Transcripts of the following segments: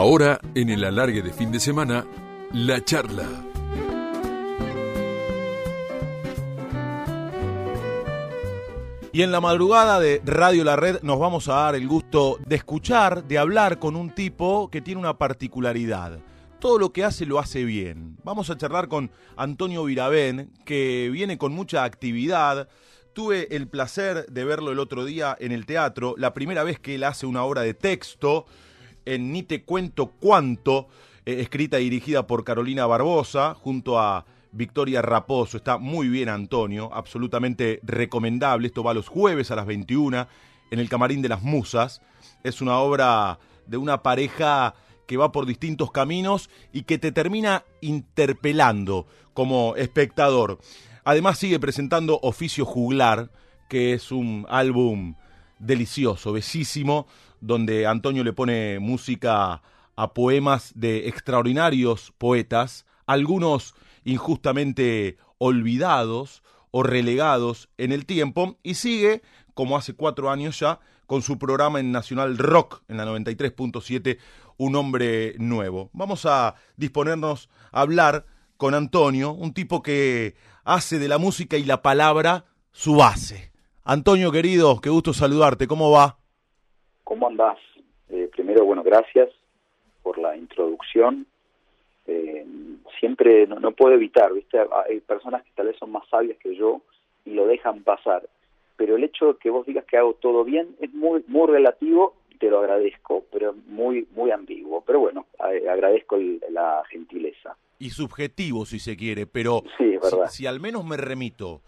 Ahora, en el alargue de fin de semana, la charla. Y en la madrugada de Radio La Red nos vamos a dar el gusto de escuchar, de hablar con un tipo que tiene una particularidad. Todo lo que hace lo hace bien. Vamos a charlar con Antonio Virabén, que viene con mucha actividad. Tuve el placer de verlo el otro día en el teatro, la primera vez que él hace una obra de texto en Ni te cuento cuánto, eh, escrita y dirigida por Carolina Barbosa, junto a Victoria Raposo. Está muy bien Antonio, absolutamente recomendable. Esto va los jueves a las 21 en el Camarín de las Musas. Es una obra de una pareja que va por distintos caminos y que te termina interpelando como espectador. Además sigue presentando Oficio Juglar, que es un álbum delicioso, besísimo, donde Antonio le pone música a poemas de extraordinarios poetas, algunos injustamente olvidados o relegados en el tiempo, y sigue, como hace cuatro años ya, con su programa en Nacional Rock, en la 93.7, Un Hombre Nuevo. Vamos a disponernos a hablar con Antonio, un tipo que hace de la música y la palabra su base. Antonio, querido, qué gusto saludarte, ¿cómo va? ¿Cómo andás? Eh, primero, bueno, gracias por la introducción. Eh, siempre no, puedo evitar, ¿viste? Hay personas que tal vez son más sabias que yo y lo dejan pasar. Pero el hecho de que vos digas que hago todo bien es muy muy relativo, te lo agradezco, pero muy muy ambiguo. Pero bueno, agradezco la gentileza. Y subjetivo, si se quiere, pero sí, verdad. Si, si al menos me remito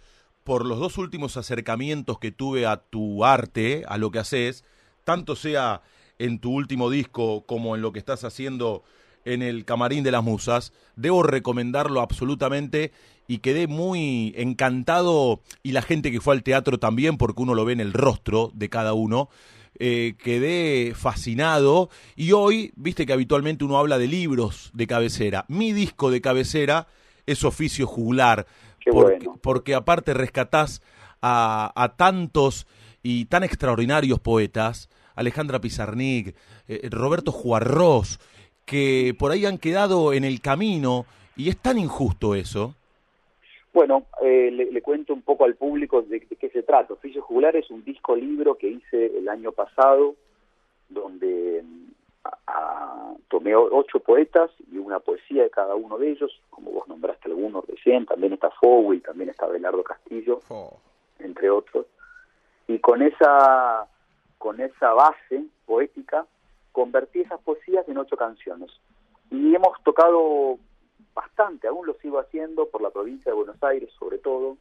por los dos últimos acercamientos que tuve a tu arte, a lo que haces, tanto sea en tu último disco como en lo que estás haciendo en el Camarín de las Musas. Debo recomendarlo absolutamente y quedé muy encantado y la gente que fue al teatro también porque uno lo ve en el rostro de cada uno. Eh, quedé fascinado y hoy, viste que habitualmente uno habla de libros de cabecera. Mi disco de cabecera es Oficio Juglar, porque, porque, aparte rescatás a, a tantos y tan extraordinarios poetas, Alejandra Pizarnik, eh, Roberto Juarros, que por ahí han quedado en el camino y es tan injusto eso. Bueno, eh, le, cuento un poco al público de, qué se trata. Oficio Jugular es un disco libro que hice el año pasado, donde mm, tomé ocho poetas y una poesía de cada uno de ellos, como vos nombraste algunos recién, también está Fowl, también está Belardo Castillo, entre otros. Y con esa, con esa base poética convertí esas poesías en ocho canciones. Y hemos tocado bastante, aún lo sigo haciendo por la provincia de Buenos Aires, sobre todo,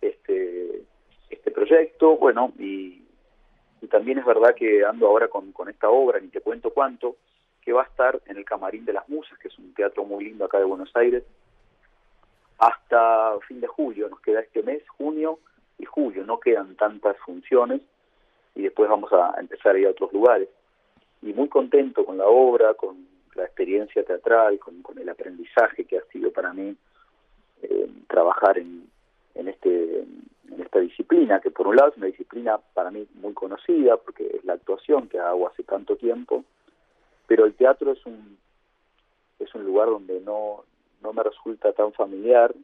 este, este proyecto. Bueno, y, también es verdad que ando ahora con, con esta obra, ni te cuento cuánto, que va a estar en el Camarín de las Musas, que es un teatro muy lindo acá de Buenos Aires, hasta fin de julio. Nos queda este mes, junio y julio. No quedan tantas funciones y después vamos a empezar a ir a otros lugares y muy contento con la obra, con la experiencia teatral, con, el aprendizaje que ha sido para mí eh, trabajar en, en, este, en esta disciplina, que por un lado es una disciplina para mí muy conocida, porque es la actuación que hago hace tanto tiempo, pero el teatro es un, es un lugar donde no, no me resulta tan familiar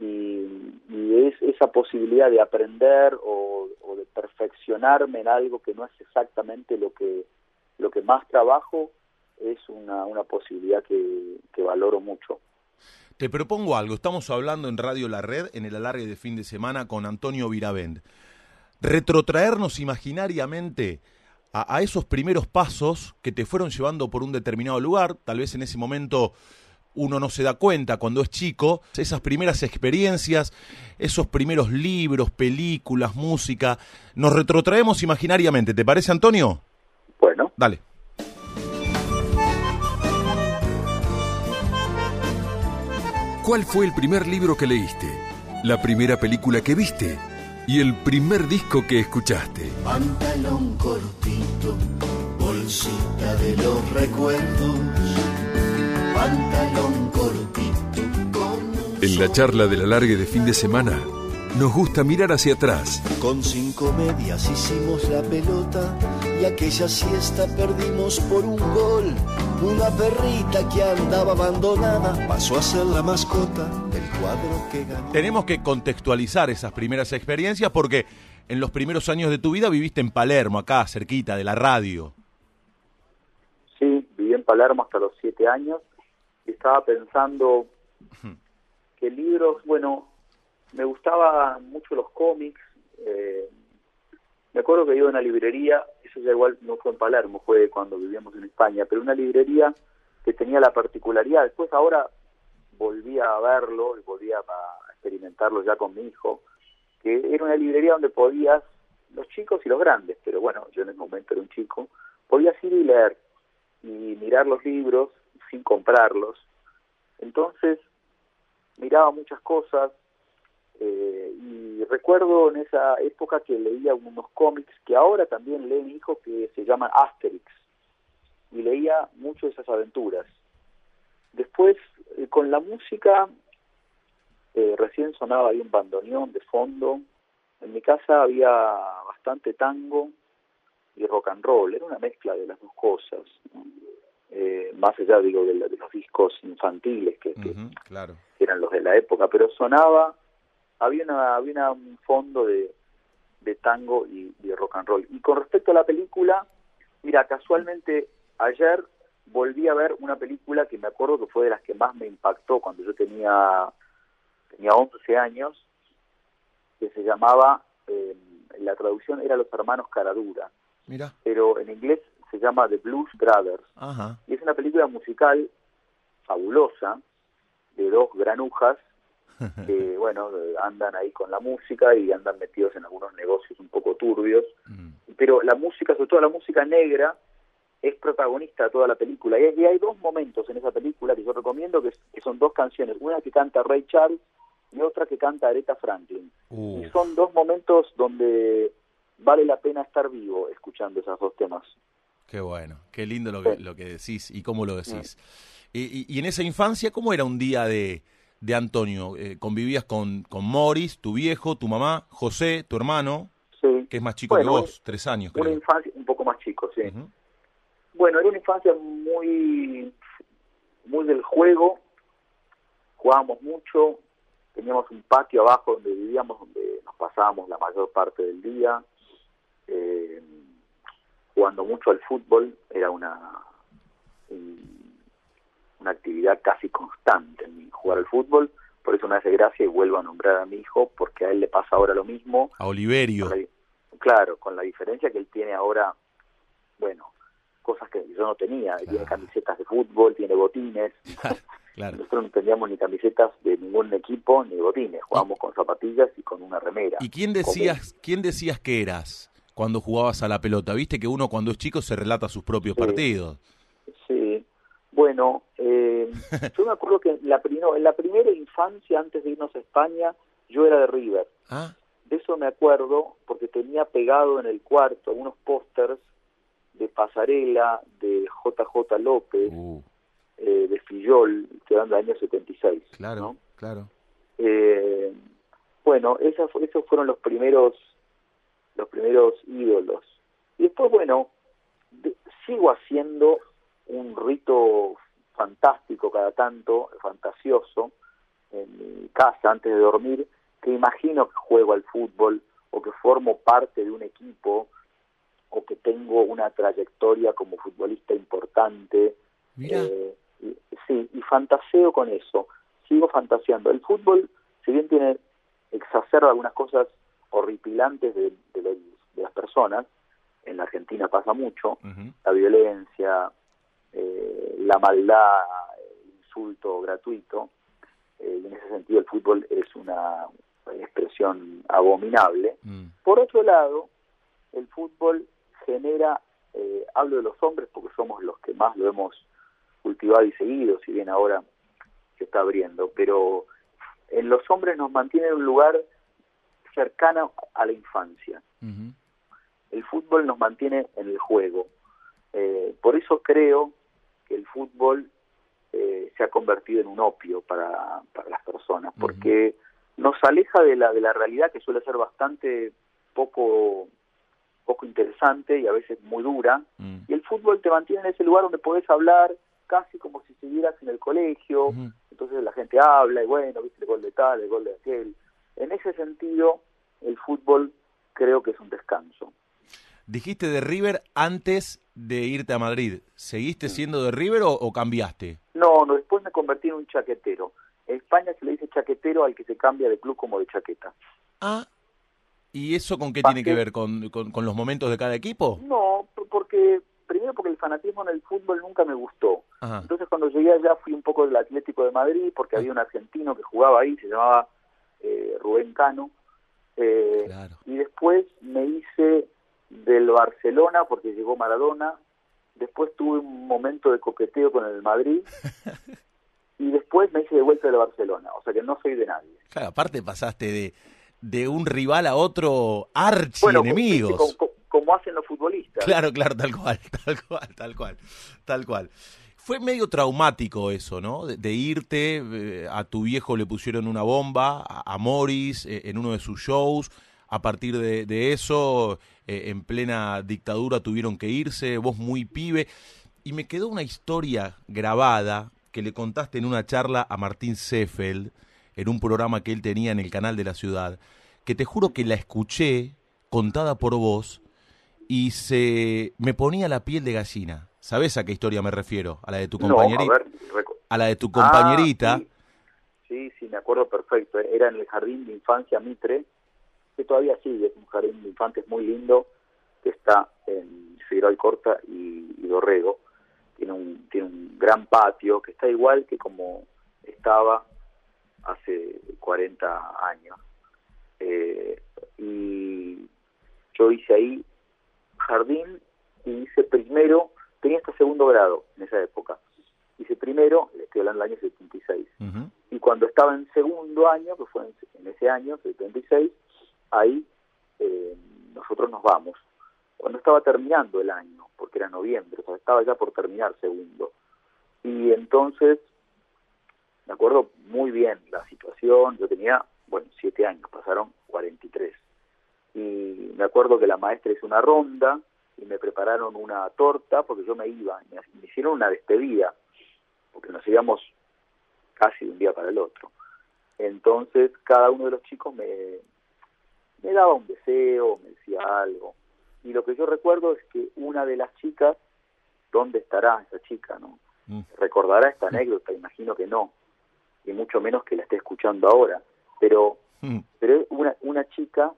y, y es esa posibilidad de aprender o, de perfeccionarme en algo que no es exactamente lo que lo que más trabajo es una, una posibilidad que, valoro mucho. Te propongo algo, estamos hablando en Radio La Red en el alargue de fin de semana con Antonio Viravend. Retrotraernos imaginariamente a, esos primeros pasos que te fueron llevando por un determinado lugar, tal vez en ese momento uno no se da cuenta cuando es chico, esas primeras experiencias, esos primeros libros, películas, música, nos retrotraemos imaginariamente, ¿te parece Antonio? Bueno. Dale. ¿Cuál fue el primer libro que leíste? ¿La primera película que viste? ¿Y el primer disco que escuchaste? Pantalón cortito, bolsita de los recuerdos. Pantalón cortito. Con en la charla de la largue de fin de semana nos gusta mirar hacia atrás. Con cinco medias hicimos la pelota y aquella siesta perdimos por un gol. Una perrita que andaba abandonada pasó a ser la mascota del cuadro que ganó. Tenemos que contextualizar esas primeras experiencias porque en los primeros años de tu vida viviste en Palermo, acá, cerquita de la radio. Sí, viví en Palermo hasta los siete años estaba pensando que libros, bueno, me gustaban mucho los cómics. eh, me acuerdo que iba a una librería, eso ya igual no fue en Palermo, fue cuando vivíamos en España, pero una librería que tenía la particularidad, después ahora volví a verlo y volví a a experimentarlo ya con mi hijo, que era una librería donde podías, los chicos y los grandes, pero bueno, yo en ese momento era un chico, podías ir y leer y mirar los libros sin comprarlos. Entonces, miraba muchas cosas eh, y recuerdo en esa época que leía unos cómics que ahora también lee mi hijo que se llaman Asterix y leía mucho de esas aventuras. Después, eh, con la música, eh, recién sonaba ahí un bandoneón de fondo. En mi casa había bastante tango y rock and roll. Era una mezcla de las dos cosas. Eh, más allá, digo, de, de los discos infantiles que, que claro. eran los de la época, pero sonaba, había, una, había una- un fondo de, de tango y, y de rock and roll. Y con respecto a la película, mira, casualmente ayer volví a ver una película que me acuerdo que fue de las que más me impactó cuando yo tenía, tenía 11 años, que se llamaba, eh, la traducción era Los Hermanos Caradura, Mira. pero en inglés se llama The Blues Brothers. Ajá. Y es una película musical fabulosa de dos granujas que, bueno, andan ahí con la música y andan metidos en algunos negocios un poco turbios. Mm. Pero la música, sobre todo la música negra, es protagonista de toda la película. Y hay, dos momentos en esa película que yo recomiendo, que son dos canciones. Una que canta Ray Charles y otra que canta Aretha Franklin. Uh, Y son dos momentos donde vale la pena estar vivo escuchando esos dos temas. Qué bueno, qué lindo lo que, lo que decís y cómo lo decís. Y, y- y en esa infancia, ¿cómo era un día de, de Antonio? Eh, ¿Convivías con, con Morris, tu viejo, tu mamá, José, tu hermano, Sí. que es más chico Bueno, que vos, tres años Una creo? infancia un poco más chico, sí. Bueno, era una infancia muy, muy del juego, jugábamos mucho, teníamos un patio abajo donde vivíamos, donde nos pasábamos la mayor parte del día, eh, jugando mucho al fútbol, era una, un- una actividad casi constante en mí, jugar al fútbol, por eso me hace gracia y vuelvo a nombrar a mi hijo, porque a él le pasa ahora lo mismo, A Oliverio. con la di- claro, con la diferencia que él tiene ahora, bueno, cosas que yo no tenía. Tiene camisetas de fútbol, tiene botines. claro. Nosotros no teníamos ni camisetas de ningún equipo ni botines. Jugábamos con zapatillas y con una remera. ¿Y quién decías, quién decías que eras cuando jugabas a la pelota? Viste que uno cuando es chico se relata sus propios Sí. partidos. Sí. Bueno, eh, yo me acuerdo que la prino- en la primera infancia, antes de irnos a España, yo era de River. Ah, De eso me acuerdo porque tenía pegado en el cuarto unos pósters de Pasarela, de JJ López, uh, eh, de Fillol, que eran del año 76. claro, ¿no? claro. Eh, bueno, esas, esos fueron los primeros, los primeros ídolos. Y después, bueno, de- sigo haciendo un rito fantástico cada tanto, fantasioso, en mi casa antes de dormir, que imagino que juego al fútbol o que formo parte de un equipo o que tengo una trayectoria como futbolista importante. Mira, Eh, y- sí, y fantaseo con eso. Sigo fantaseando. El fútbol, si bien tiene exacerba algunas cosas horripilantes de, de los- de las personas, en la Argentina pasa mucho, la violencia, eh, la maldad, el insulto gratuito, eh, en ese sentido el fútbol es una expresión abominable. mm, Por otro lado, el fútbol genera, eh, hablo de los hombres porque somos los que más lo hemos cultivado y seguido, si bien ahora se está abriendo, pero en los hombres nos mantiene en un lugar cercano a la infancia. El fútbol nos mantiene en el juego. Eh, por eso creo que el fútbol eh, se ha convertido en un opio para, para las personas, porque nos aleja de la, de la realidad que suele ser bastante poco, poco interesante y a veces muy dura, Mm, y el fútbol te mantiene en ese lugar donde podés hablar casi como si estuvieras en el colegio, entonces la gente habla y bueno, viste el gol de tal, el gol de aquel. En ese sentido, el fútbol creo que es un descanso. Dijiste de River antes de irte a Madrid. ¿Seguiste siendo de River o, o cambiaste? No, no, después me convertí en un chaquetero. En España se le dice chaquetero al que se cambia de club como de chaqueta. Ah. ¿Y eso con qué ¿Pa tiene que ver? ¿Con, con, con los momentos de cada equipo? No, porque primero porque el fanatismo en el fútbol nunca me gustó. Ajá. Entonces cuando llegué allá fui un poco del Atlético de Madrid porque había un argentino que jugaba ahí, se llamaba eh, Rubén Cano. Eh, Claro. Y después me hice del Barcelona porque llegó Maradona. Después tuve un momento de coqueteo con el Madrid. y después me hice de vuelta del Barcelona. O sea que no soy de nadie. Claro, aparte pasaste de, de un rival a otro archi Bueno, enemigos. como, como- como hacen los futbolistas. Claro, claro, tal cual, tal cual, tal cual, tal cual. Fue medio traumático eso, ¿no? De, irte, eh, a tu viejo le pusieron una bomba, a, Morris, eh, en uno de sus shows. A partir de, de eso, eh, en plena dictadura tuvieron que irse, vos muy pibe. Y me quedó una historia grabada que le contaste en una charla a Martín Seffeld, en un programa que él tenía en el canal de la ciudad, que te juro que la escuché contada por vos y se me ponía la piel de gallina. ¿Sabés a qué historia me refiero? A la de tu No, compañerita. a ver, reco- a la de tu compañerita. Ah, sí. sí, sí, me acuerdo perfecto. Era en el jardín de infancia Mitre, que todavía sigue, es un jardín de infantes muy lindo, que está en Figueroa Corta y, y Dorrego. Tiene un, tiene un gran patio que está igual que como estaba hace 40 años. Eh, y yo hice ahí jardín y hice primero, tenía hasta segundo grado en esa época. Hice primero, le estoy hablando del año 76. Ujú. Y cuando estaba en segundo año, que fue en, en ese año, 76, ahí eh, nosotros nos vamos. Cuando estaba terminando el año, porque era noviembre, o sea, estaba ya por terminar segundo. Y entonces, me acuerdo muy bien la situación, yo tenía, bueno, siete años, pasaron 43. Y me acuerdo que la maestra hizo una ronda y me prepararon una torta porque yo me iba, me, me hicieron una despedida, porque nos íbamos casi de un día para el otro. Entonces cada uno de los chicos me, me daba un deseo, me decía algo. Y lo que yo recuerdo es que una de las chicas, ¿dónde estará esa chica? no Mm. ¿Recordará esta anécdota? Imagino que no. Y mucho menos que la esté escuchando ahora. Pero, Mm. pero una, una chica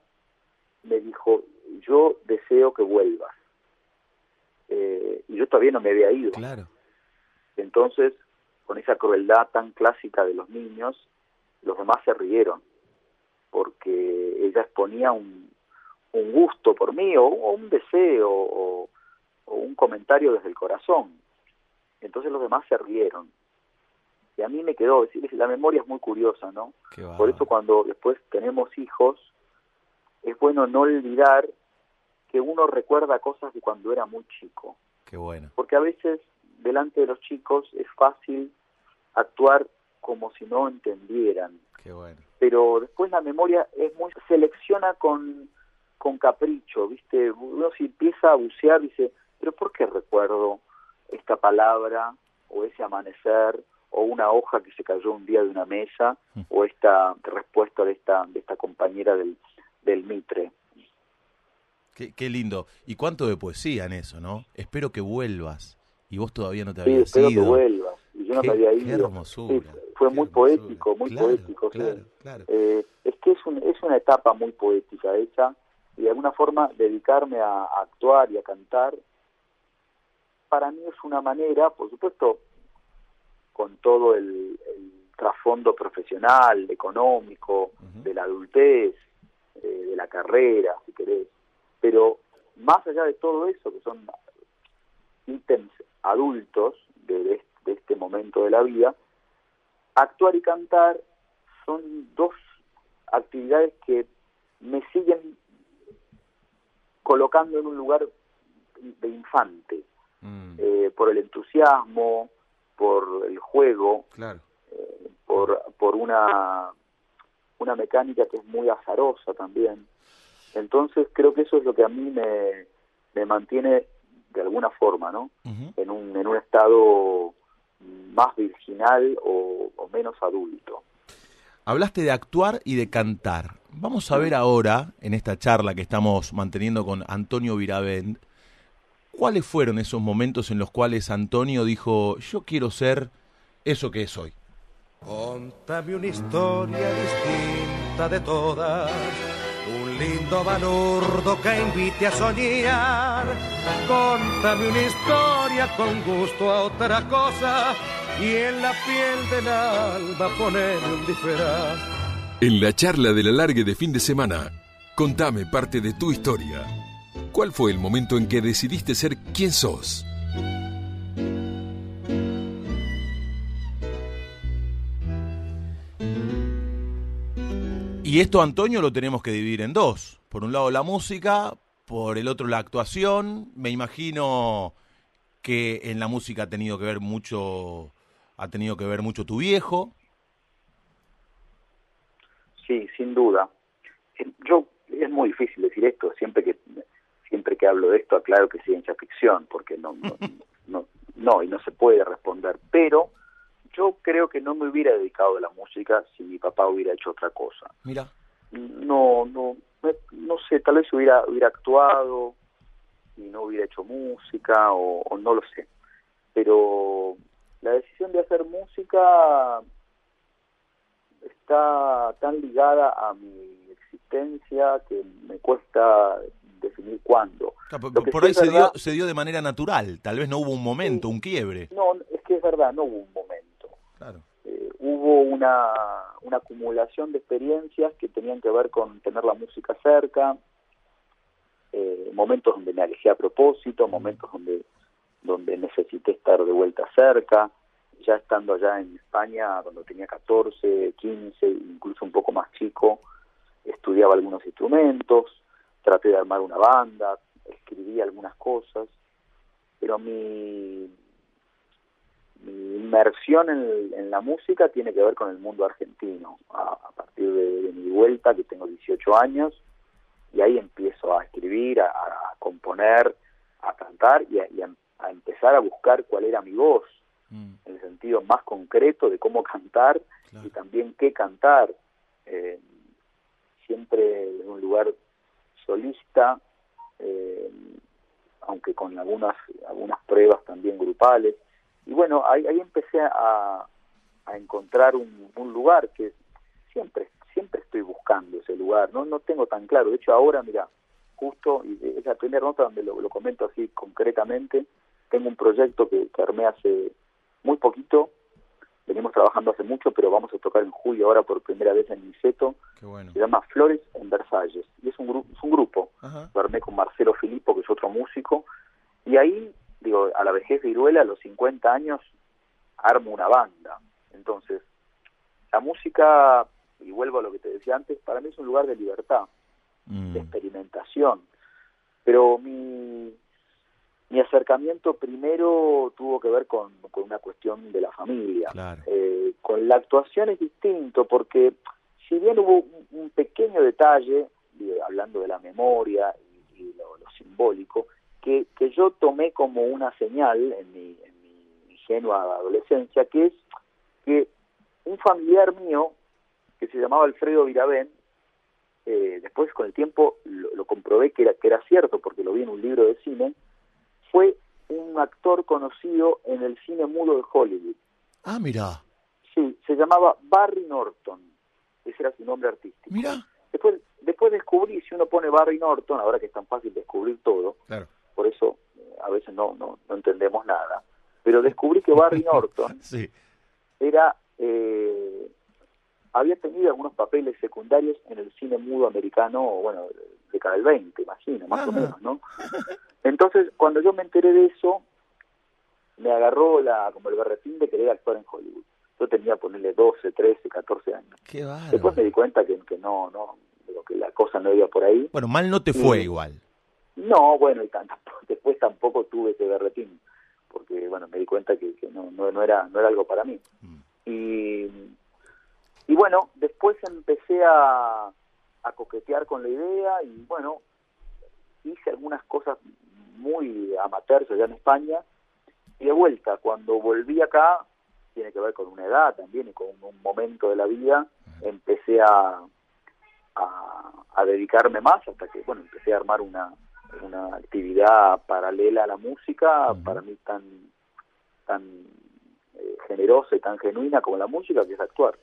me dijo, yo deseo que vuelvas. Eh, y yo todavía no me había ido. Claro. Entonces, con esa crueldad tan clásica de los niños, los demás se rieron, porque ella exponía un, un gusto por mí, o, o un deseo, o, o un comentario desde el corazón. Entonces los demás se rieron. Y a mí me quedó, decir, la memoria es muy curiosa, ¿no? Por eso cuando después tenemos hijos, es bueno no olvidar que uno recuerda cosas de cuando era muy chico Qué bueno. porque a veces delante de los chicos es fácil actuar como si no entendieran, Qué bueno. pero después la memoria es muy selecciona con con capricho, ¿viste? Uno si empieza a bucear dice, pero ¿por qué recuerdo esta palabra o ese amanecer o una hoja que se cayó un día de una mesa o esta respuesta de esta de esta compañera del del Mitre? Qué, qué lindo. Y cuánto de poesía en eso, ¿no? Espero que vuelvas. Y vos todavía no te Sí, habías espero que vuelvas. Y yo no Qué- me había qué ido. hermosura, Sí, fue qué muy hermosura. poético, muy Claro, poético. sí. Claro, claro. Eh, es que es, un- es una etapa muy poética esa, y de alguna forma dedicarme a, a actuar y a cantar, para mí es una manera, por supuesto, con todo el, el trasfondo profesional, económico, de la adultez, eh, de la carrera, si querés, pero más allá de todo eso, que son ítems adultos de, de- de este momento de la vida, actuar y cantar son dos actividades que me siguen colocando en un lugar de infante, Mm, eh, por el entusiasmo, por el juego, claro. eh, por, por una, una mecánica que es muy azarosa también. Entonces creo que eso es lo que a mí me, me mantiene de alguna forma, ¿no? En un, en un estado más virginal o, o menos adulto. Hablaste de actuar y de cantar. Vamos a ver ahora, en esta charla que estamos manteniendo con Antonio Viravent, cuáles fueron esos momentos en los cuales Antonio dijo, yo quiero ser eso que es hoy. Contame una historia distinta de todas, lindo balurdo que invite a soñar. Contame una historia con gusto a otra cosa y en la piel del alba poner un disfraz. En la charla de la largue de fin de semana, contame parte de tu historia. ¿Cuál fue el momento en que decidiste ser quien sos? Y esto, Antonio, lo tenemos que dividir en dos. Por un lado la música, por el otro la actuación. Me imagino que en la música ha tenido que ver mucho, ha tenido que ver mucho tu viejo. Sí, sin duda. Eh, Yo es muy difícil decir esto. Siempre que siempre que hablo de esto aclaro que es ciencia ficción, porque no no, no no y no se puede responder. Pero yo creo que no me hubiera dedicado a la música si mi papá hubiera hecho otra cosa. Mira. No, no, no, sé, tal vez hubiera, hubiera actuado y no hubiera hecho música o, o no lo sé. Pero la decisión de hacer música está tan ligada a mi existencia que me cuesta definir cuándo. Ah, por sí ahí se dio, se dio de manera natural. Tal vez no hubo un momento, Sí. un quiebre. No, es que es verdad, no hubo un momento. Claro. Eh, hubo una, una acumulación de experiencias que tenían que ver con tener la música cerca, eh, momentos donde me alejé a propósito, momentos donde, donde necesité estar de vuelta cerca, ya estando allá en España cuando tenía 14, 15, incluso un poco más chico, estudiaba algunos instrumentos, traté de armar una banda, escribí algunas cosas, pero mi, mi inmersión en, en la música tiene que ver con el mundo argentino. A, a partir de, de mi vuelta, que tengo 18 años, y ahí empiezo a escribir, a, a componer, a cantar y, a, y a- empezar a buscar cuál era mi voz, Mm, en el sentido más concreto de cómo cantar claro. y también qué cantar. Eh, siempre en un lugar solista, eh, aunque con algunas algunas pruebas también grupales. Y bueno, ahí, ahí empecé a, a encontrar un, un lugar que siempre siempre estoy buscando ese lugar, no no tengo tan claro. De hecho, ahora, mira, justo, y es la primera nota donde lo, lo comento así concretamente, tengo un proyecto que, que armé hace muy poquito, venimos trabajando hace mucho, pero vamos a tocar en julio ahora por primera vez en Niceto, bueno. se llama Flores en Versalles, y es un, gru- es un grupo, Ajá. lo armé con Marcelo Filippo, que es otro músico, y ahí, digo, a la vejez de Iruela, a los 50 años, armo una banda. Entonces, la música, y vuelvo a lo que te decía antes, para mí es un lugar de libertad, Mm, de experimentación, pero mi, mi acercamiento primero tuvo que ver con, con una cuestión de la familia. Claro. Eh, con la actuación es distinto porque si bien hubo un, un pequeño detalle, digo, hablando de la memoria y, y lo, lo simbólico, que, que yo tomé como una señal en mi, en mi ingenua adolescencia, que es que un familiar mío, que se llamaba Alfredo Viravén, eh, después con el tiempo lo, lo comprobé que era, que era cierto, porque lo vi en un libro de cine, fue un actor conocido en el cine mudo de Hollywood. Ah, mira, Sí, se llamaba Barry Norton. Ese era su nombre artístico. mira. Después, después descubrí, si uno pone Barry Norton, ahora que es tan fácil descubrir todo, Claro. Por eso eh, a veces no, no, no entendemos nada, pero descubrí que Barry Norton Sí. era eh, había tenido algunos papeles secundarios en el cine mudo americano, bueno, década del 20, imagino, más o menos, ¿no? Entonces, cuando yo me enteré de eso, me agarró la como el berretín de querer actuar en Hollywood. Yo tenía, ponerle 12, 13, 14 años. Qué Después me di cuenta que, que no, no, que la cosa no iba por ahí. Bueno, mal no te fue igual. No, bueno, y tampoco- después tampoco tuve ese berretín, porque bueno, me di cuenta que, que no, no, no era no era algo para mí. Mm. Y, y bueno, después empecé a, a coquetear con la idea y bueno, hice algunas cosas muy amateurs allá en España y de vuelta, cuando volví acá, tiene que ver con una edad también y con un momento de la vida, empecé a, a, dedicarme más hasta que, bueno, empecé a armar una, una actividad paralela a la música, para mí tan, tan eh, generosa y tan genuina como la música, que es actuar.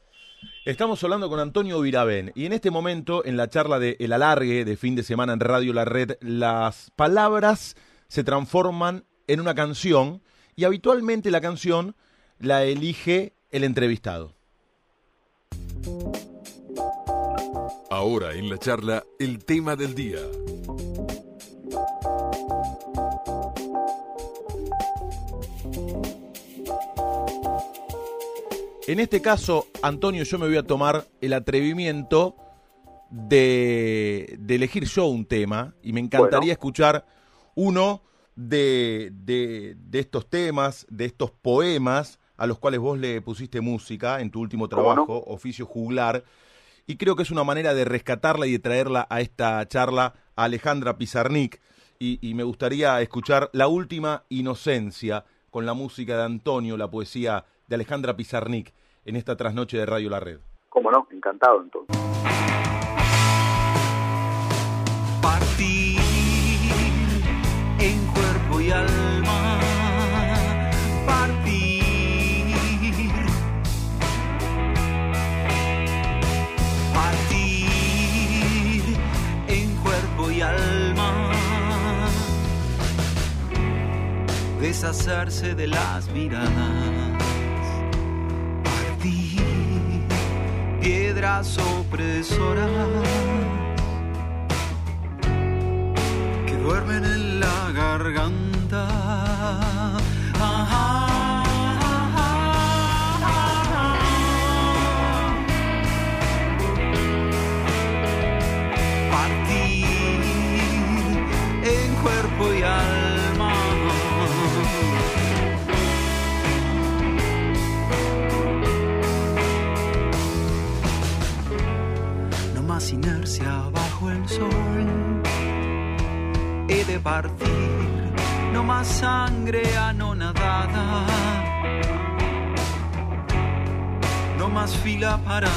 Estamos hablando con Antonio Virabén y en este momento, en la charla de El Alargue de fin de semana en Radio La Red, las palabras se transforman en una canción y habitualmente la canción la elige el entrevistado. Ahora en la charla, el tema del día. En este caso, Antonio, yo me voy a tomar el atrevimiento de, elegir yo un tema y me encantaría escuchar uno de, de, estos temas, de estos poemas a los cuales vos le pusiste música en tu último trabajo, Oficio Juglar, y creo que es una manera de rescatarla y de traerla a esta charla a Alejandra Pizarnik, y, y me gustaría escuchar La Última Inocencia con la música de Antonio, la poesía de Alejandra Pizarnik en esta trasnoche de Radio La Red. Cómo no, encantado entonces. Partir en cuerpo y alma. Partir. Partir en cuerpo y alma. Deshacerse de las miradas opresoras que duermen en la garganta. No más sangre anonadada. No más fila para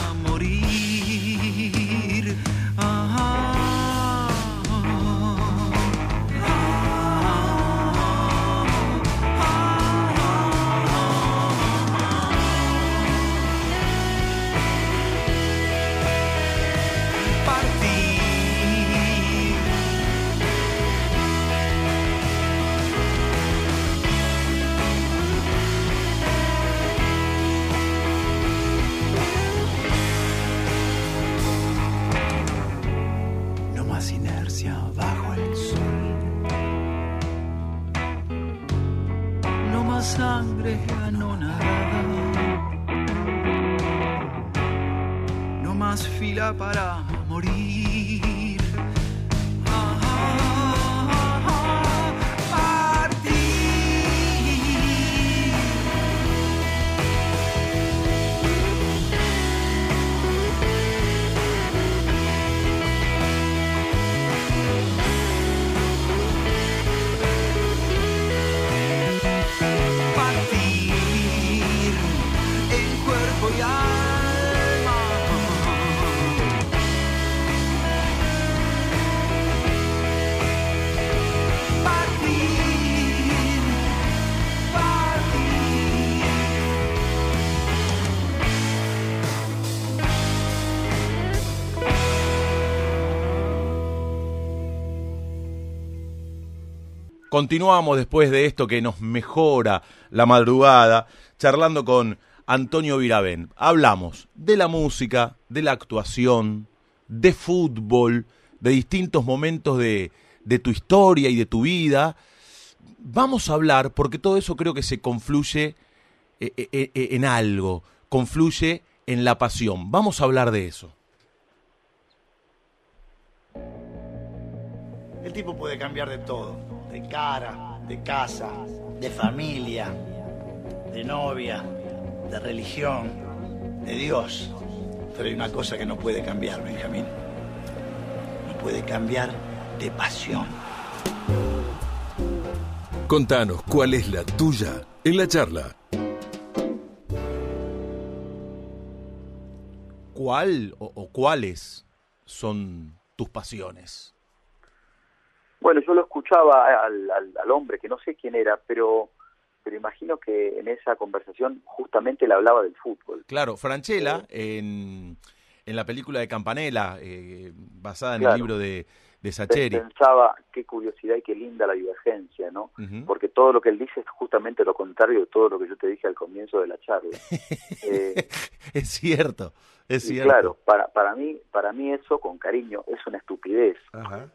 Continuamos después de esto que nos mejora la madrugada, charlando con Antonio Virabén. Hablamos de la música, de la actuación, de fútbol, de distintos momentos de, tu historia y de tu vida. Vamos a hablar, porque todo eso creo que se confluye eh, eh, eh, en algo, confluye en la pasión. Vamos a hablar de eso. El tipo puede cambiar de todo, de cara, de casa, de familia, de novia, de religión, de Dios. Pero hay una cosa que no puede cambiar, Benjamín. No puede cambiar de pasión. Contanos cuál es la tuya en la charla. ¿Cuál o, o cuáles son tus pasiones? Bueno, yo lo escuchaba al, al, al hombre, que no sé quién era, pero pero imagino que en esa conversación justamente le hablaba del fútbol. Claro, Franchella, en, en la película de Campanella, eh, basada en Claro. el libro de, de Sacheri. Pensaba, qué curiosidad y qué linda la divergencia, ¿no? Porque todo lo que él dice es justamente lo contrario de todo lo que yo te dije al comienzo de la charla. Eh, es cierto, es cierto. claro, para, para, mí, para mí eso, con cariño, es una estupidez. Ajá.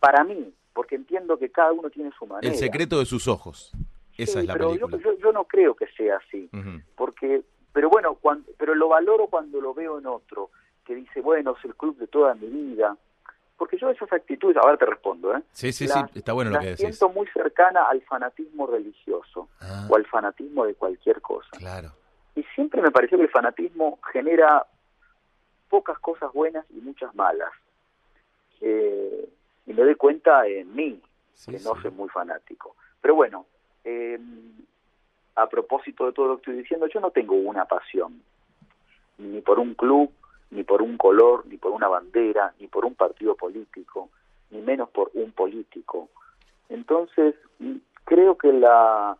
Para mí, porque entiendo que cada uno tiene su manera. El secreto de sus ojos. Esa Sí, es la pero película. Yo, yo, yo no creo que sea así. Porque pero bueno cuando, pero lo valoro cuando lo veo en otro que dice bueno es el club de toda mi vida porque yo esas actitudes ahora te respondo ¿eh? Sí, sí, Las- sí, está bueno lo que decís. siento muy cercana al fanatismo religioso Ah, o al fanatismo de cualquier cosa claro. y siempre me pareció que el fanatismo genera pocas cosas buenas y muchas malas Eh, y me doy cuenta en mí Sí, que no sí. soy muy fanático. Pero bueno, eh, a propósito de todo lo que estoy diciendo, yo no tengo una pasión, ni por un club, ni por un color, ni por una bandera, ni por un partido político, ni menos por un político. Entonces, mm, creo que la,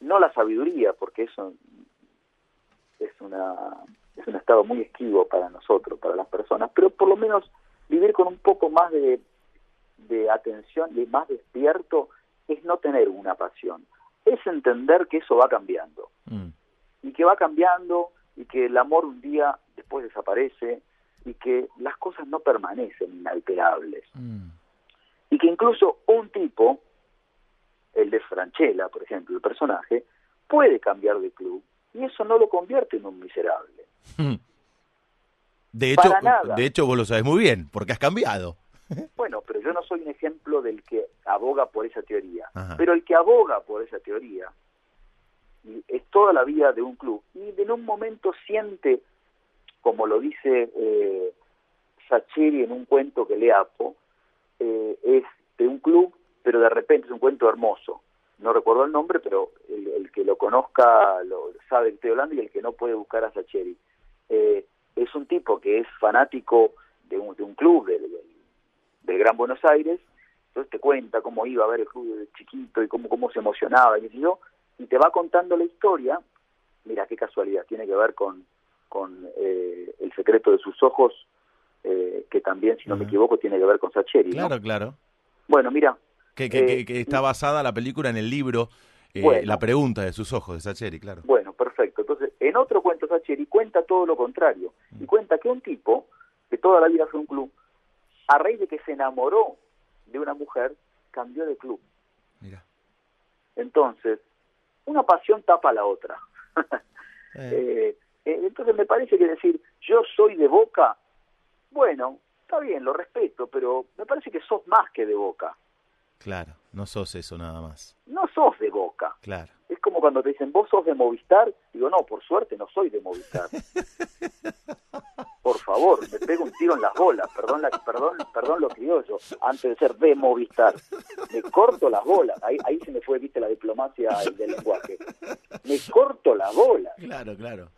no la sabiduría, porque eso es una es un estado muy esquivo para nosotros, para las personas, pero por lo menos vivir con un poco más de, de atención, de más despierto, es no tener una pasión, es entender que eso va cambiando Mm. y que va cambiando y que el amor un día después desaparece y que las cosas no permanecen inalterables Mm. y que incluso un tipo, el de Franchella, por ejemplo, el personaje, puede cambiar de club y eso no lo convierte en un miserable. De hecho, de hecho, vos lo sabes muy bien, porque has cambiado. Bueno, pero yo no soy un ejemplo del que aboga por esa teoría. Ajá. Pero el que aboga por esa teoría y es toda la vida de un club y en un momento siente, como lo dice eh, Sacheri en un cuento que le apo, eh, es de un club, pero de repente es un cuento hermoso. No recuerdo el nombre, pero el, el que lo conozca lo sabe que estoy hablando y el que no puede buscar a Sacheri. Eh, es un tipo que es fanático de un, de un club del- del Gran Buenos Aires, entonces te cuenta cómo iba a ver el club de chiquito y cómo, cómo se emocionaba y yo, y te va contando la historia, mira qué casualidad, tiene que ver con, con eh, El secreto de sus ojos, eh, que también, si no me equivoco, tiene que ver con Sacheri. ¿no? Claro, claro. Bueno, mira, Que, que, Eh, que- que está basada la película en el libro eh, Bueno. La pregunta de sus ojos, de Sacheri, claro. Bueno, perfecto. Entonces, en otro cuento Sacheri cuenta todo lo contrario. Y cuenta que un tipo, que toda la vida fue un club, a raíz de que se enamoró de una mujer, cambió de club. Mira. Entonces, una pasión tapa a la otra. Eh, Eh, entonces me parece que decir, yo soy de Boca, bueno, está bien, lo respeto, pero me parece que sos más que de Boca. claro, no sos eso nada más. No sos de Boca. Claro. Es como cuando te dicen, vos sos de Movistar. Digo, no, por suerte no soy de Movistar. Por favor, me pego un tiro en las bolas. Perdón, la, perdón, perdón lo criollo. Antes de ser de Movistar. Me corto las bolas. Ahí, ahí se me fue, viste, la diplomacia del lenguaje. Me corto las bolas. Claro, claro.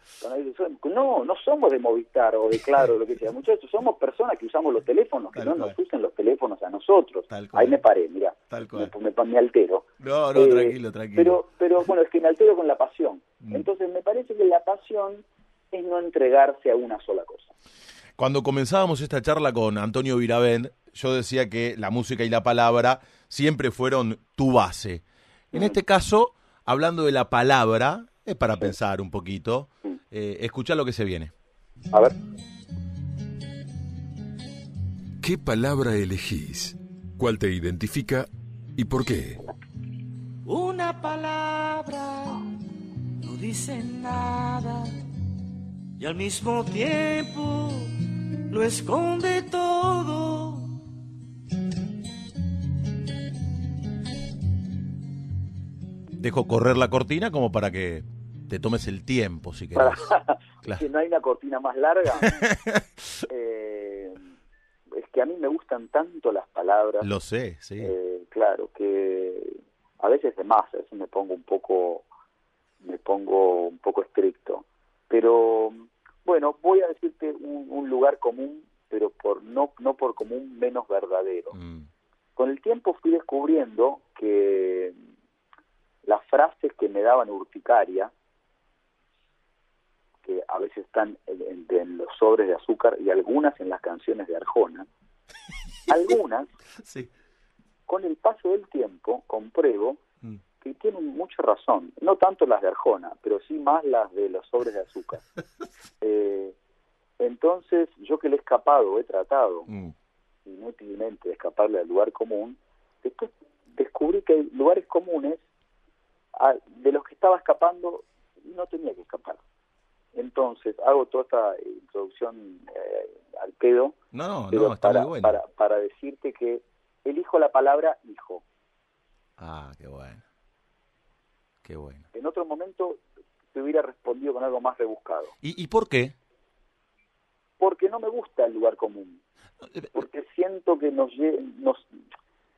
No, no somos de Movistar o de Claro, lo que sea. Muchachos, somos personas que usamos los teléfonos, que Tal no cual. nos usen los teléfonos a nosotros. Tal cual. Ahí me paré, mira. Tal Me, cual. me, me altero. No, no, Eh, tranquilo, tranquilo. Pero, pero bueno, es que me altero con la pasión. Mm. Entonces me parece que la pasión es no entregarse a una sola cosa. Cuando comenzábamos esta charla con Antonio Viravent, yo decía que la música y la palabra siempre fueron tu base. En este caso, hablando de la palabra, es para pensar un poquito, Mm. eh, escuchar lo que se viene. A ver, ¿Qué palabra elegís? ¿Cuál te identifica y por qué? Una palabra no dice nada y al mismo tiempo lo esconde todo. Dejo correr la cortina como para que te tomes el tiempo, si querés. Claro. si no hay una cortina más larga, eh, es que a mí me gustan tanto las palabras. Lo sé, sí. Eh, claro, que a veces de más, a veces me pongo un poco, me pongo un poco estricto. Pero Bueno, voy a decirte un, un lugar común, pero por no, no por común menos verdadero. Mm. Con el tiempo fui descubriendo que las frases que me daban urticaria, que a veces están en, en- en los sobres de azúcar y algunas en las canciones de Arjona, algunas, Sí. Con el paso del tiempo, compruebo Mm. que tienen mucha razón. No tanto las de Arjona, pero sí más las de los sobres de azúcar. Eh, entonces, yo que le he escapado, he tratado Mm. inútilmente de escaparle al lugar común, después descubrí que hay lugares comunes a- de los que estaba escapando y no tenía que escapar. Entonces, hago toda esta introducción eh, al pedo, No, no, pero no, está para, muy bueno. para, para decirte que elijo la palabra hijo. Ah, qué bueno. Qué bueno. En otro momento te hubiera respondido con algo más rebuscado. ¿Y, y por qué? Porque no me gusta el lugar común. Eh, Porque siento que nos, nos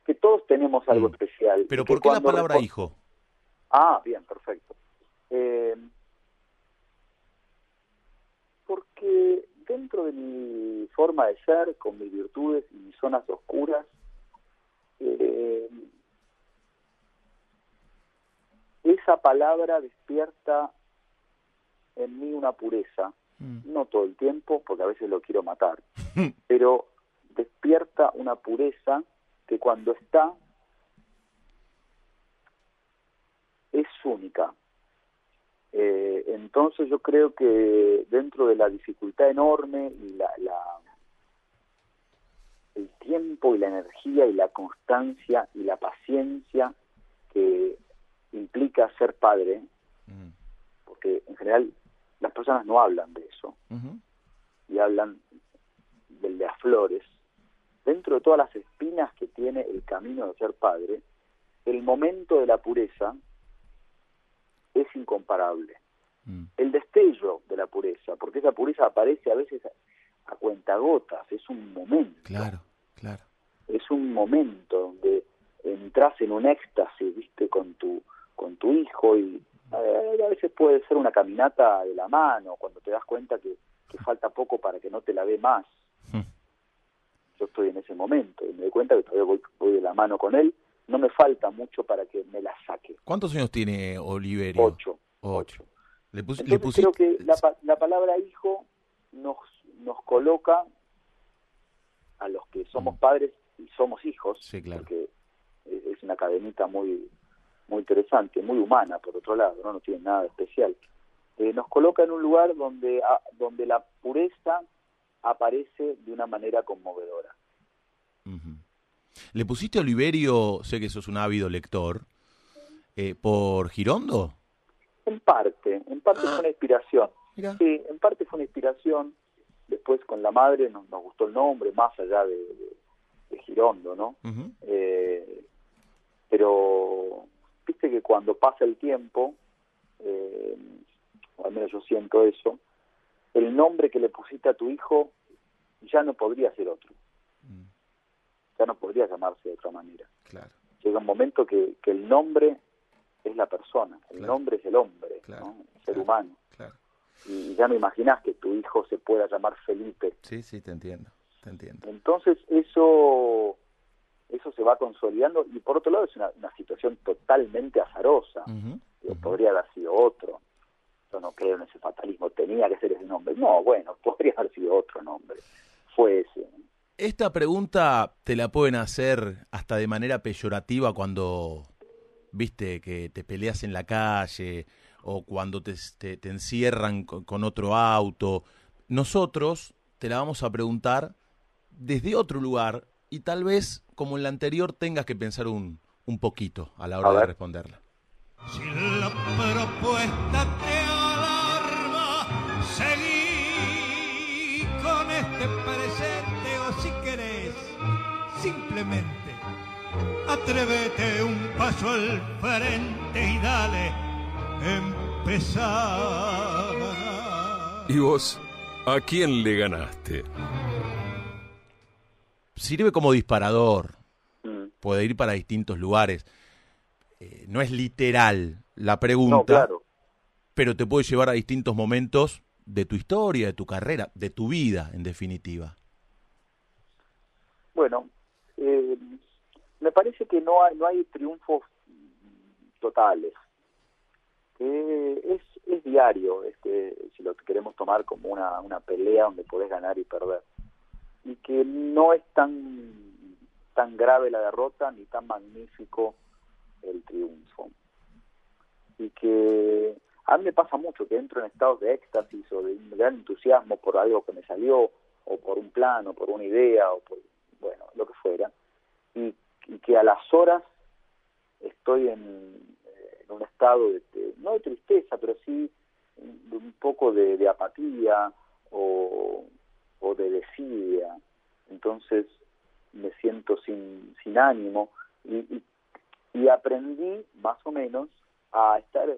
que todos tenemos algo Mm. especial. Pero ¿por qué la palabra hijo? Ah, bien, perfecto. Eh, porque dentro de mi forma de ser, con mis virtudes y mis zonas oscuras, eh, esa palabra despierta en mí una pureza, no todo el tiempo, porque a veces lo quiero matar, pero despierta una pureza que cuando está es única. Eh, entonces yo creo que dentro de la dificultad enorme y la, la- tiempo y la energía y la constancia y la paciencia que implica ser padre, porque en general las personas no hablan de eso y hablan del de las flores, dentro de todas las espinas que tiene el camino de ser padre, el momento de la pureza es incomparable. Mm. El destello de la pureza, porque esa pureza aparece a veces a, a cuentagotas, es un momento, Claro, claro. es un momento donde entras en un éxtasis, viste, con tu con tu hijo y a veces puede ser una caminata de la mano cuando te das cuenta que, que falta poco para que no te la ve más. Mm. Yo estoy en ese momento y me doy cuenta que todavía voy, voy de la mano con él. No me falta mucho para que me la saque. ¿Cuántos años tiene Oliverio? Ocho. Ocho. ¿Le, pus- Entonces le pusiste? creo que la, la palabra hijo nos, nos coloca a los que somos padres y somos hijos, Sí, claro. porque es es una cadenita muy muy interesante, muy humana por otro lado, no, no tiene nada de especial. Eh, nos coloca en un lugar donde a- donde la pureza aparece de una manera conmovedora. ¿Le pusiste Oliverio, sé que sos un ávido lector, eh, por Girondo? En parte, en parte fue una inspiración. Mirá. Sí, en parte fue una inspiración. Después con la madre nos, nos gustó el nombre, más allá de, de- de Girondo, ¿no? Eh, pero viste que cuando pasa el tiempo, eh, o al menos yo siento eso, el nombre que le pusiste a tu hijo ya no podría ser otro, Mm, ya no podría llamarse de otra manera. Claro. Llega un momento que, que el nombre es la persona, el Claro. nombre es el hombre, Claro, ¿no? el ser humano. Y ya no imaginas que tu hijo se pueda llamar Felipe. Sí, sí, te entiendo. Te entiendo. Entonces eso eso se va consolidando y por otro lado es una, una situación totalmente azarosa. Podría haber sido otro. Yo no creo en ese fatalismo. Tenía que ser ese nombre. No, bueno, podría haber sido otro nombre. Fue ese. Esta pregunta te la pueden hacer hasta de manera peyorativa cuando viste que te peleas en la calle o cuando te, te- te encierran con, con otro auto. Nosotros te la vamos a preguntar desde otro lugar y tal vez, como en la anterior, tengas que pensar un, un poquito a la hora A de responderla. Si la propuesta te alarma, seguí con este presente o si querés, simplemente atrévete un paso al frente y dale, empezar. ¿Y vos? ¿A quién le ganaste? Sirve como disparador, Mm. puede ir para distintos lugares. Eh, no es literal la pregunta. No, claro. pero te puede llevar a distintos momentos de tu historia, de tu carrera, de tu vida, en definitiva? Bueno, eh, me parece que no hay, no hay triunfos totales. Eh, es, es diario, este, si lo queremos tomar como una, una pelea donde podés ganar y perder. Y que no es tan, tan grave la derrota ni tan magnífico el triunfo. Y que a mí me pasa mucho que entro en estados de éxtasis o de un gran entusiasmo por algo que me salió, o por un plan, o por una idea, o por, bueno, lo que fuera. Y, y que a las horas estoy en, en un estado de, no de tristeza, pero sí de un poco de, de apatía o, o, de desidia. Entonces me siento sin, sin ánimo y, y, y, aprendí más o menos a estar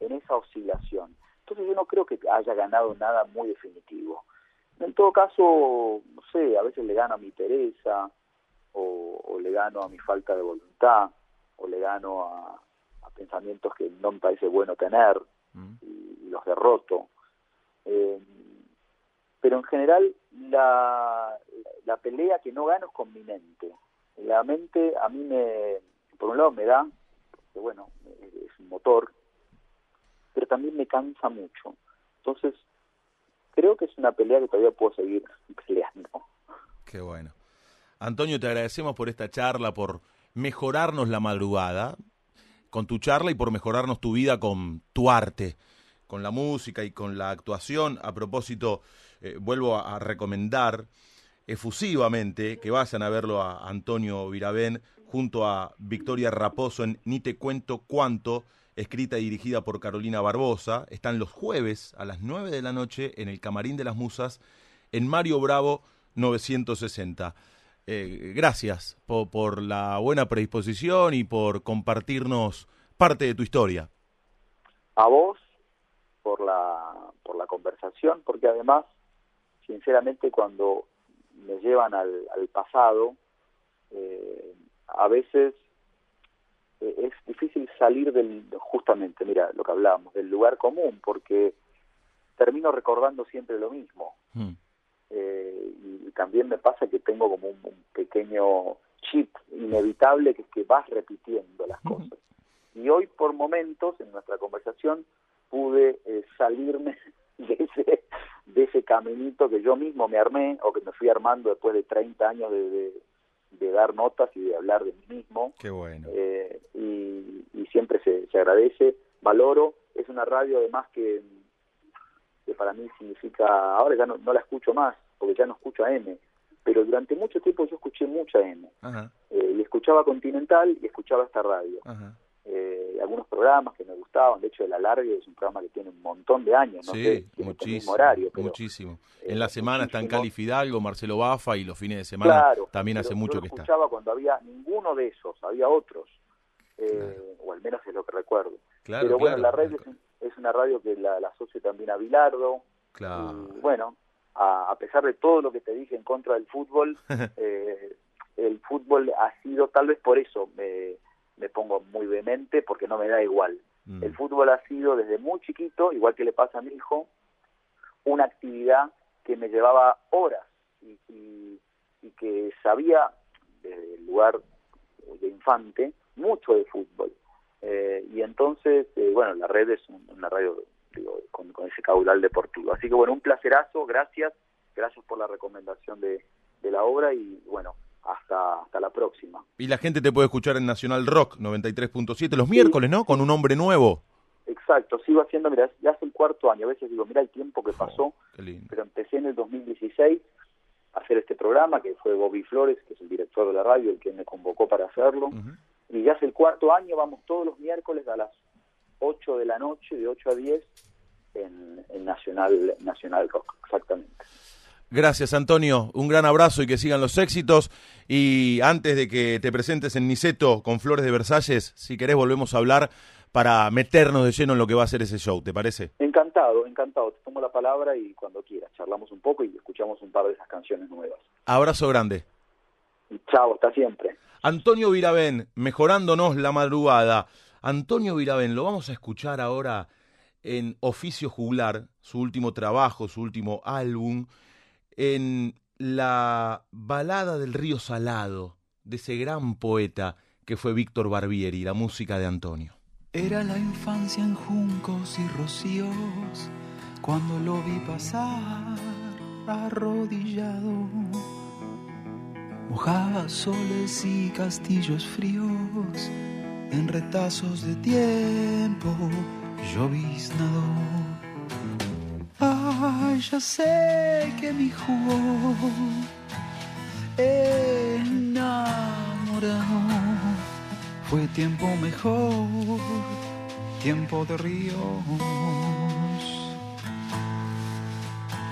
en esa oscilación. Entonces yo no creo que haya ganado nada muy definitivo. En todo caso, no sé, a veces le gano a mi pereza o, o le gano a mi falta de voluntad o le gano a, pensamientos que no me parece bueno tener mm. y, los derroto. Eh, pero en general la, la pelea que no gano es con mi mente. La mente a mí me, por un lado me da, porque bueno, es un motor, pero también me cansa mucho. Entonces, creo que es una pelea que todavía puedo seguir peleando. Qué bueno. Antonio, te agradecemos por esta charla, por mejorarnos la madrugada con tu charla y por mejorarnos tu vida con tu arte, con la música y con la actuación. A propósito, eh, vuelvo a, a, recomendar efusivamente que vayan a verlo a Antonio Virabén junto a Victoria Raposo en Ni te cuento cuánto, escrita y dirigida por Carolina Barbosa. Están los jueves a las 9 de la noche en el Camarín de las Musas en Mario Bravo 960. Eh, gracias por, por, la buena predisposición y por compartirnos parte de tu historia. A vos por la, por la conversación, porque además, sinceramente, cuando me llevan al, al pasado, eh, a veces eh, es difícil salir del, justamente, mira, lo que hablábamos, del lugar común, porque termino recordando siempre lo mismo. Mm. Eh, y también me pasa que tengo como un, un, pequeño chip inevitable que es que vas repitiendo las cosas. Y hoy por momentos en nuestra conversación pude eh, salirme de ese, de ese caminito que yo mismo me armé o que me fui armando después de 30 años de, de, de dar notas y de hablar de mí mismo. Qué bueno. Eh, y, y, siempre se, se agradece, valoro. Es una radio además que que para mí significa, ahora ya no, no, la escucho más, porque ya no escucho a M, pero durante mucho tiempo yo escuché mucha M. Eh, y escuchaba Continental y escuchaba esta radio. Eh, algunos programas que me gustaban, de hecho El Alargue es un programa que tiene un montón de años, no sí, sé, muchísimo, horario. Pero, muchísimo. En la semana están Cali Fidalgo, Marcelo Bafa y los fines de semana claro, también hace mucho que está. escuchaba cuando había ninguno de esos, había otros, eh, claro. o al menos es lo que recuerdo. Claro, pero bueno, la red es, es, una radio que la, la asocio también a Bilardo. Claro. Y, bueno, a, a, pesar de todo lo que te dije en contra del fútbol, eh, el fútbol ha sido, tal vez por eso me, me pongo muy vehemente, porque no me da igual. Mm. El fútbol ha sido desde muy chiquito, igual que le pasa a mi hijo, una actividad que me llevaba horas y, y, y que sabía, desde el lugar de infante, mucho de fútbol. Eh, y entonces, eh, bueno, la red es un, una radio digo, con, con, ese caudal deportivo. Así que bueno, un placerazo, gracias, gracias por la recomendación de, de la obra y bueno, hasta, hasta la próxima. Y la gente te puede escuchar en Nacional Rock 93.7 los sí. miércoles, ¿no? Con un hombre nuevo. Exacto, sigo haciendo, mira, ya hace el cuarto año, a veces digo, mira el tiempo que pasó, oh, pero empecé en el 2016 a hacer este programa, que fue Bobby Flores, que es el director de la radio, el que me convocó para hacerlo, uh -huh. y ya hace el cuarto año, vamos todos los miércoles a las 8 de la noche, de 8 a 10, en, en Nacional, Nacional Rock, exactamente. Gracias, Antonio. Un gran abrazo y que sigan los éxitos. Y antes de que te presentes en Niceto con Flores de Versalles, si querés volvemos a hablar para meternos de lleno en lo que va a ser ese show, ¿te parece? Encantado, encantado. Te tomo la palabra y cuando quieras charlamos un poco y escuchamos un par de esas canciones nuevas. Abrazo grande. Chao, hasta siempre. Antonio Virabén, mejorándonos la madrugada. Antonio Virabén, lo vamos a escuchar ahora en Oficio Juglar, su último trabajo, su último álbum, en la balada del río Salado, de ese gran poeta que fue Víctor Barbieri, la música de Antonio. Era la infancia en juncos y rocíos cuando lo vi pasar arrodillado. Mojaba soles y castillos fríos en retazos de tiempo lloviznado. Ay, ya sé que mi jugó enamorado. Fue tiempo mejor, tiempo de ríos,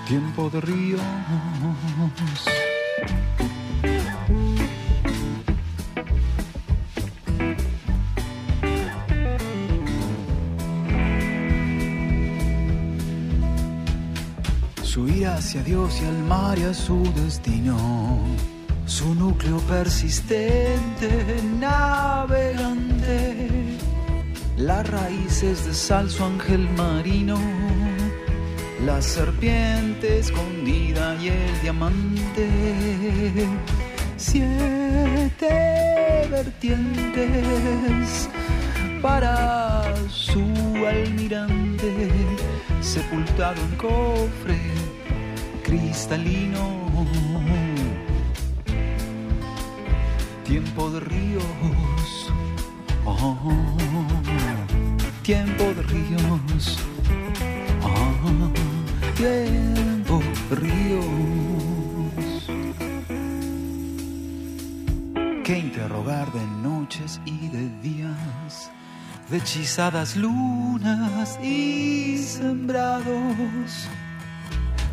tiempo de ríos. Hacia Dios y al mar y a su destino su núcleo persistente, navegante, las raíces de sal, su ángel marino, la serpiente escondida y el diamante, siete vertientes para su almirante, sepultado en cofre cristalino. Tiempo de ríos, oh, tiempo de ríos, oh, tiempo de ríos. Que interrogar de noches y de días, de hechizadas lunas y sembrados,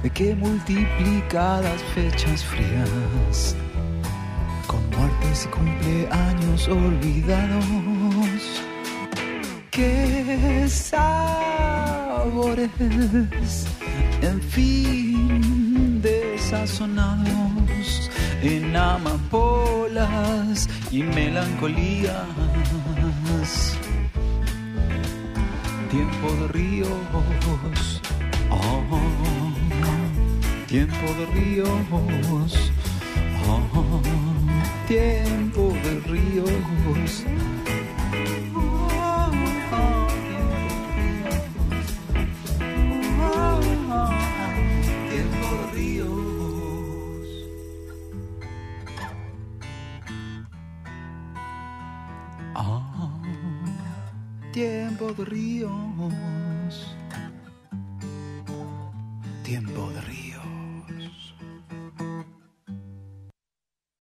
de que multiplicadas fechas frías muertes y cumpleaños olvidados. Qué sabores, en fin, desazonados en amapolas y melancolías. Tiempo de ríos, oh, tiempo de ríos. Oh, tiempo de ríos. Tiempo de ríos. Ah, tiempo